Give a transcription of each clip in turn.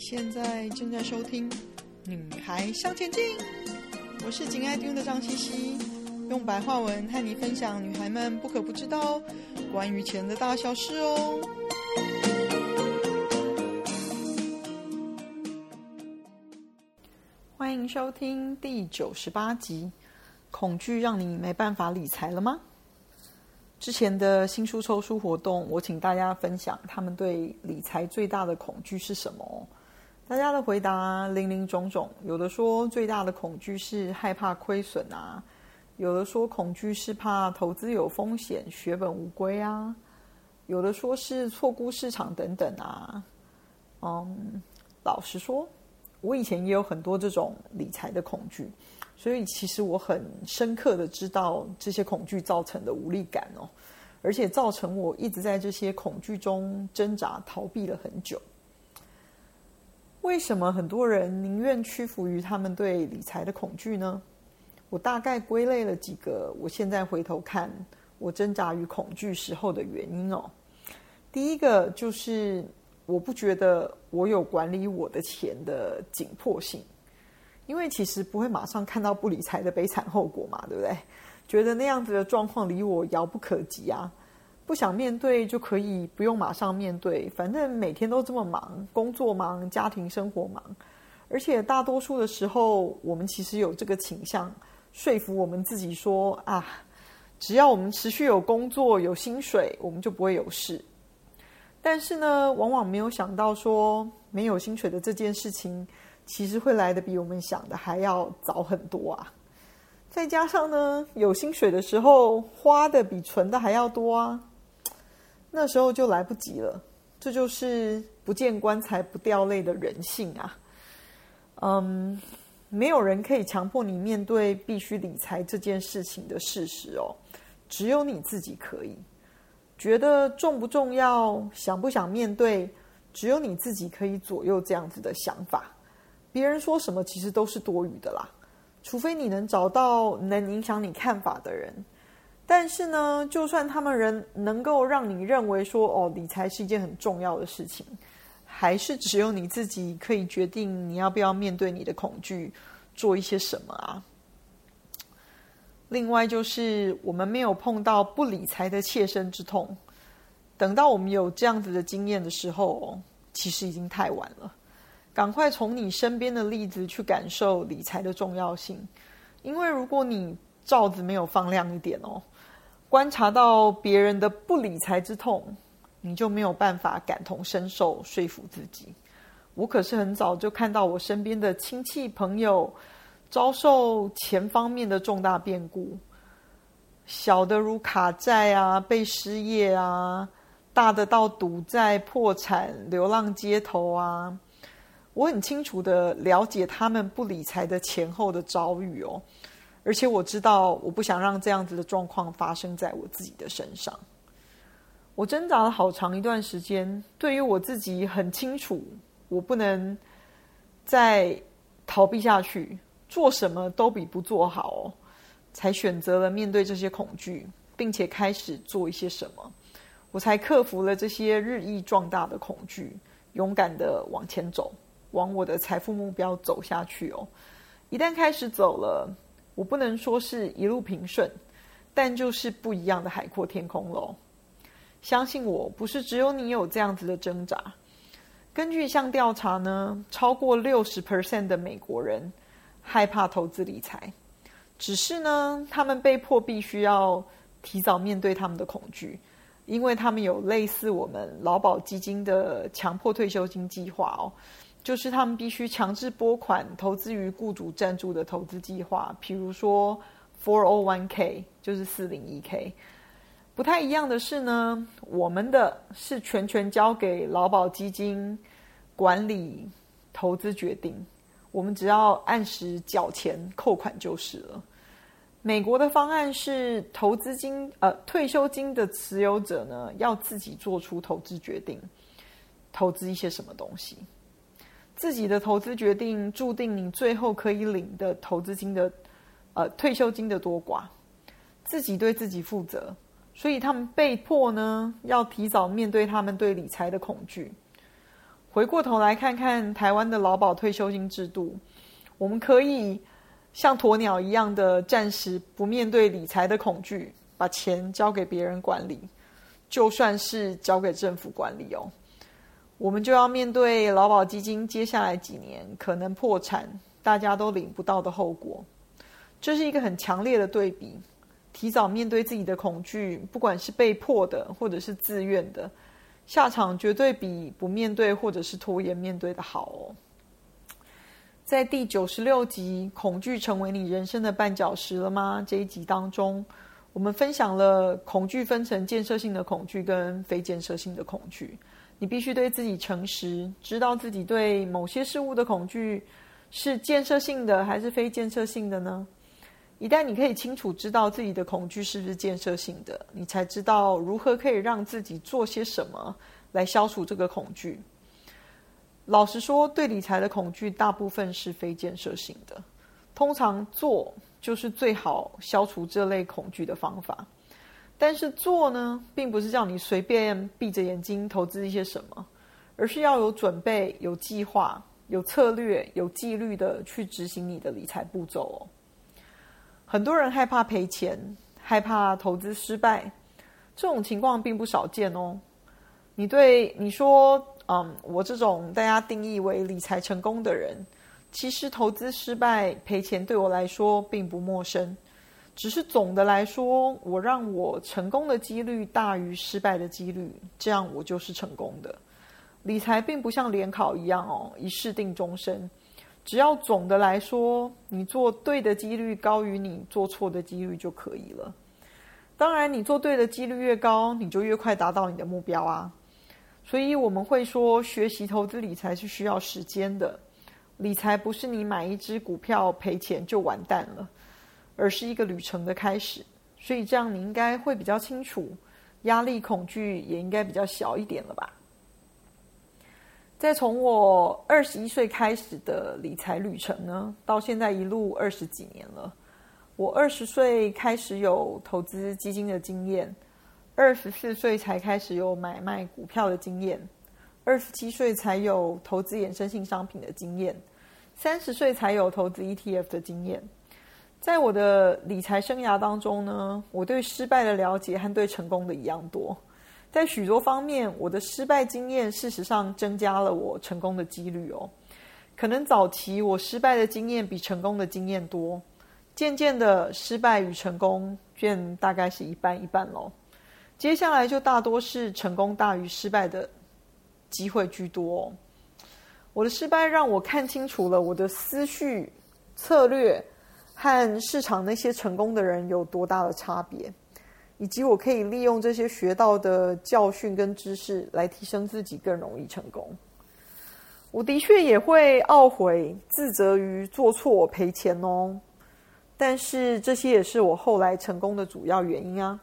现在正在收听《女孩向前进》，我是紧爱听的张茜茜，用白话文和你分享女孩们不可不知道关于钱的大小事哦。欢迎收听第九十八集，恐惧让你没办法理财了吗？之前的新书抽书活动，我请大家分享他们对理财最大的恐惧是什么？大家的回答林林总总，有的说最大的恐惧是害怕亏损啊，有的说恐惧是怕投资有风险，血本无归啊，有的说是错估市场等等啊。嗯，老实说，我以前也有很多这种理财的恐惧。所以，其实我很深刻的知道这些恐惧造成的无力感哦，而且造成我一直在这些恐惧中挣扎逃避了很久。为什么很多人宁愿屈服于他们对理财的恐惧呢？我大概归类了几个，我现在回头看我挣扎于恐惧时候的原因哦。第一个就是我不觉得我有管理我的钱的紧迫性。因为其实不会马上看到不理财的悲惨后果嘛，对不对？觉得那样子的状况离我遥不可及啊，不想面对就可以不用马上面对，反正每天都这么忙，工作忙，家庭生活忙，而且大多数的时候，我们其实有这个倾向，说服我们自己说啊，只要我们持续有工作有薪水，我们就不会有事。但是呢，往往没有想到说没有薪水的这件事情。其实会来的比我们想的还要早很多啊！再加上呢，有薪水的时候花的比存的还要多啊，那时候就来不及了。这就是不见棺材不掉泪的人性啊！嗯，没有人可以强迫你面对必须理财这件事情的事实哦，只有你自己可以。觉得重不重要，想不想面对，只有你自己可以左右这样子的想法。别人说什么其实都是多余的啦，除非你能找到能影响你看法的人。但是呢，就算他们人能够让你认为说哦，理财是一件很重要的事情，还是只有你自己可以决定你要不要面对你的恐惧，做一些什么啊。另外就是我们没有碰到不理财的切身之痛，等到我们有这样子的经验的时候，其实已经太晚了。赶快从你身边的例子去感受理财的重要性，因为如果你罩子没有放亮一点哦，观察到别人的不理财之痛，你就没有办法感同身受，说服自己。我可是很早就看到我身边的亲戚朋友遭受钱方面的重大变故，小的如卡债啊、被失业啊，大的到赌债、破产、流浪街头啊。我很清楚的了解他们不理财的前后的遭遇哦，而且我知道我不想让这样子的状况发生在我自己的身上。我挣扎了好长一段时间，对于我自己很清楚，我不能再逃避下去，做什么都比不做好哦，才选择了面对这些恐惧，并且开始做一些什么，我才克服了这些日益壮大的恐惧，勇敢的往前走。往我的财富目标走下去哦！一旦开始走了，我不能说是一路平顺，但就是不一样的海阔天空喽。相信我，不是只有你有这样子的挣扎。根据一项调查呢，超过六十 percent 的美国人害怕投资理财，只是呢，他们被迫必须要提早面对他们的恐惧，因为他们有类似我们劳保基金的强迫退休金计划哦。就是他们必须强制拨款投资于雇主赞助的投资计划，譬如说 401k，就是四零一 k。不太一样的是呢，我们的是全权交给劳保基金管理投资决定，我们只要按时缴钱扣款就是了。美国的方案是投资金呃退休金的持有者呢，要自己做出投资决定，投资一些什么东西。自己的投资决定，注定你最后可以领的投资金的，呃，退休金的多寡，自己对自己负责，所以他们被迫呢，要提早面对他们对理财的恐惧。回过头来看看台湾的劳保退休金制度，我们可以像鸵鸟一样的暂时不面对理财的恐惧，把钱交给别人管理，就算是交给政府管理哦，我们就要面对劳保基金接下来几年可能破产，大家都领不到的后果。这是一个很强烈的对比。提早面对自己的恐惧，不管是被迫的或者是自愿的，下场绝对比不面对或者是拖延面对的好哦。在第九十六集《恐惧成为你人生的绊脚石了吗》这一集当中，我们分享了恐惧分成建设性的恐惧跟非建设性的恐惧。你必须对自己诚实，知道自己对某些事物的恐惧是建设性的还是非建设性的呢？一旦你可以清楚知道自己的恐惧是不是建设性的，你才知道如何可以让自己做些什么来消除这个恐惧。老实说，对理财的恐惧大部分是非建设性的，通常做就是最好消除这类恐惧的方法。但是做呢，并不是叫你随便闭着眼睛投资一些什么，而是要有准备、有计划、有策略、有纪律的去执行你的理财步骤哦。很多人害怕赔钱，害怕投资失败，这种情况并不少见哦。你对你说，嗯，我这种大家定义为理财成功的人，其实投资失败赔钱对我来说并不陌生。只是总的来说，我让我成功的几率大于失败的几率，这样我就是成功的。理财并不像联考一样哦，一试定终身。只要总的来说，你做对的几率高于你做错的几率就可以了。当然，你做对的几率越高，你就越快达到你的目标啊。所以我们会说，学习投资理财是需要时间的。理财不是你买一只股票赔钱就完蛋了，而是一个旅程的开始。所以这样你应该会比较清楚，压力恐惧也应该比较小一点了吧。再从我二十一岁开始的理财旅程呢，到现在一路二十几年了。我二十岁开始有投资基金的经验，二十四岁才开始有买卖股票的经验，二十七岁才有投资衍生性商品的经验，三十岁才有投资 ETF 的经验。在我的理财生涯当中呢，我对失败的了解和对成功的一样多。在许多方面，我的失败经验事实上增加了我成功的几率哦。可能早期我失败的经验比成功的经验多，渐渐的失败与成功便大概是一半一半喽。接下来就大多是成功大于失败的机会居多。我的失败让我看清楚了我的思绪、策略和市场那些成功的人有多大的差别。以及我可以利用这些学到的教训跟知识来提升自己，更容易成功。我的确也会懊悔、自责于做错赔钱哦，但是这些也是我后来成功的主要原因啊。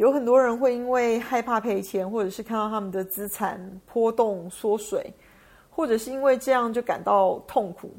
有很多人会因为害怕赔钱，或者是看到他们的资产波动缩水，或者是因为这样就感到痛苦。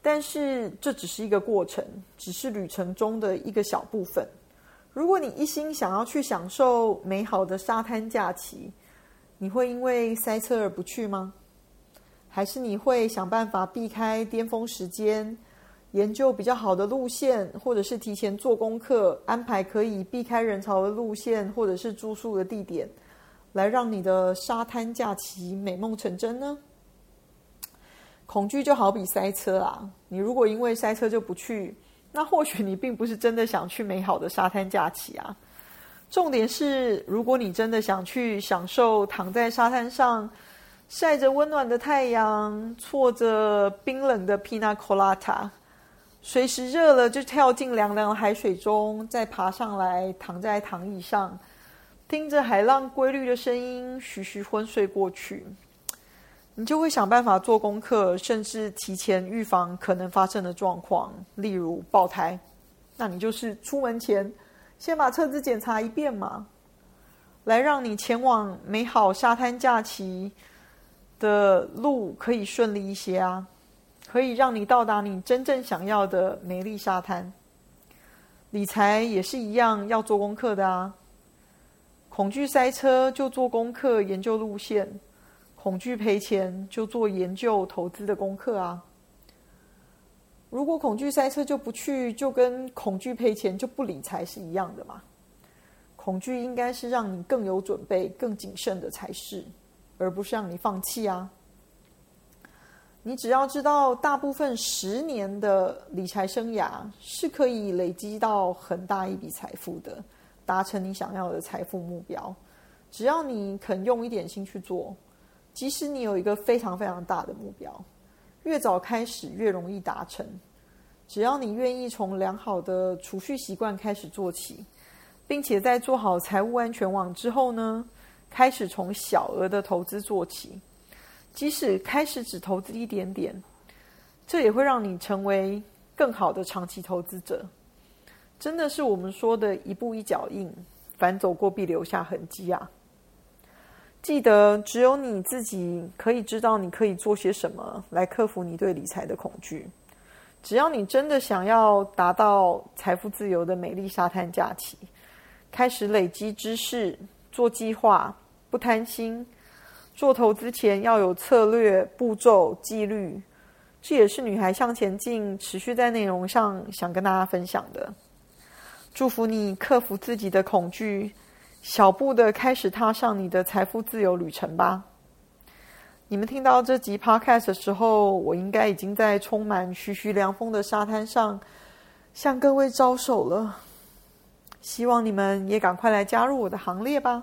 但是这只是一个过程，只是旅程中的一个小部分。如果你一心想要去享受美好的沙滩假期，你会因为塞车而不去吗？还是你会想办法避开巅峰时间，研究比较好的路线，或者是提前做功课，安排可以避开人潮的路线，或者是住宿的地点，来让你的沙滩假期美梦成真呢？恐惧就好比塞车啊，你如果因为塞车就不去。那或许你并不是真的想去美好的沙滩假期啊。重点是，如果你真的想去享受躺在沙滩上，晒着温暖的太阳，啜着冰冷的 Pina Colada，随时热了就跳进凉凉的海水中，再爬上来躺在躺椅上，听着海浪规律的声音，徐徐昏睡过去。你就会想办法做功课，甚至提前预防可能发生的状况，例如爆胎。那你就是出门前先把车子检查一遍嘛，来让你前往美好沙滩假期的路可以顺利一些啊，可以让你到达你真正想要的美丽沙滩。理财也是一样要做功课的啊，恐惧塞车就做功课，研究路线。恐惧赔钱，就做研究投资的功课啊。如果恐惧塞车就不去，就跟恐惧赔钱就不理财是一样的嘛？恐惧应该是让你更有准备、更谨慎的才是，而不是让你放弃啊。你只要知道，大部分十年的理财生涯是可以累积到很大一笔财富的，达成你想要的财富目标。只要你肯用一点心去做，即使你有一个非常非常大的目标。越早开始越容易达成，只要你愿意从良好的储蓄习惯开始做起，并且在做好财务安全网之后呢，开始从小额的投资做起，即使开始只投资一点点，这也会让你成为更好的长期投资者。真的是我们说的一步一脚印，凡走过必留下痕迹啊！记得，只有你自己可以知道你可以做些什么来克服你对理财的恐惧。只要你真的想要达到财富自由的美丽沙滩假期，开始累积知识、做计划、不贪心，做投资前要有策略、步骤、纪律。这也是女孩向前进持续在内容上想跟大家分享的。祝福你克服自己的恐惧。小步的开始踏上你的财富自由旅程吧。你们听到这集 Podcast 的时候，我应该已经在充满徐徐凉风的沙滩上向各位招手了。希望你们也赶快来加入我的行列吧。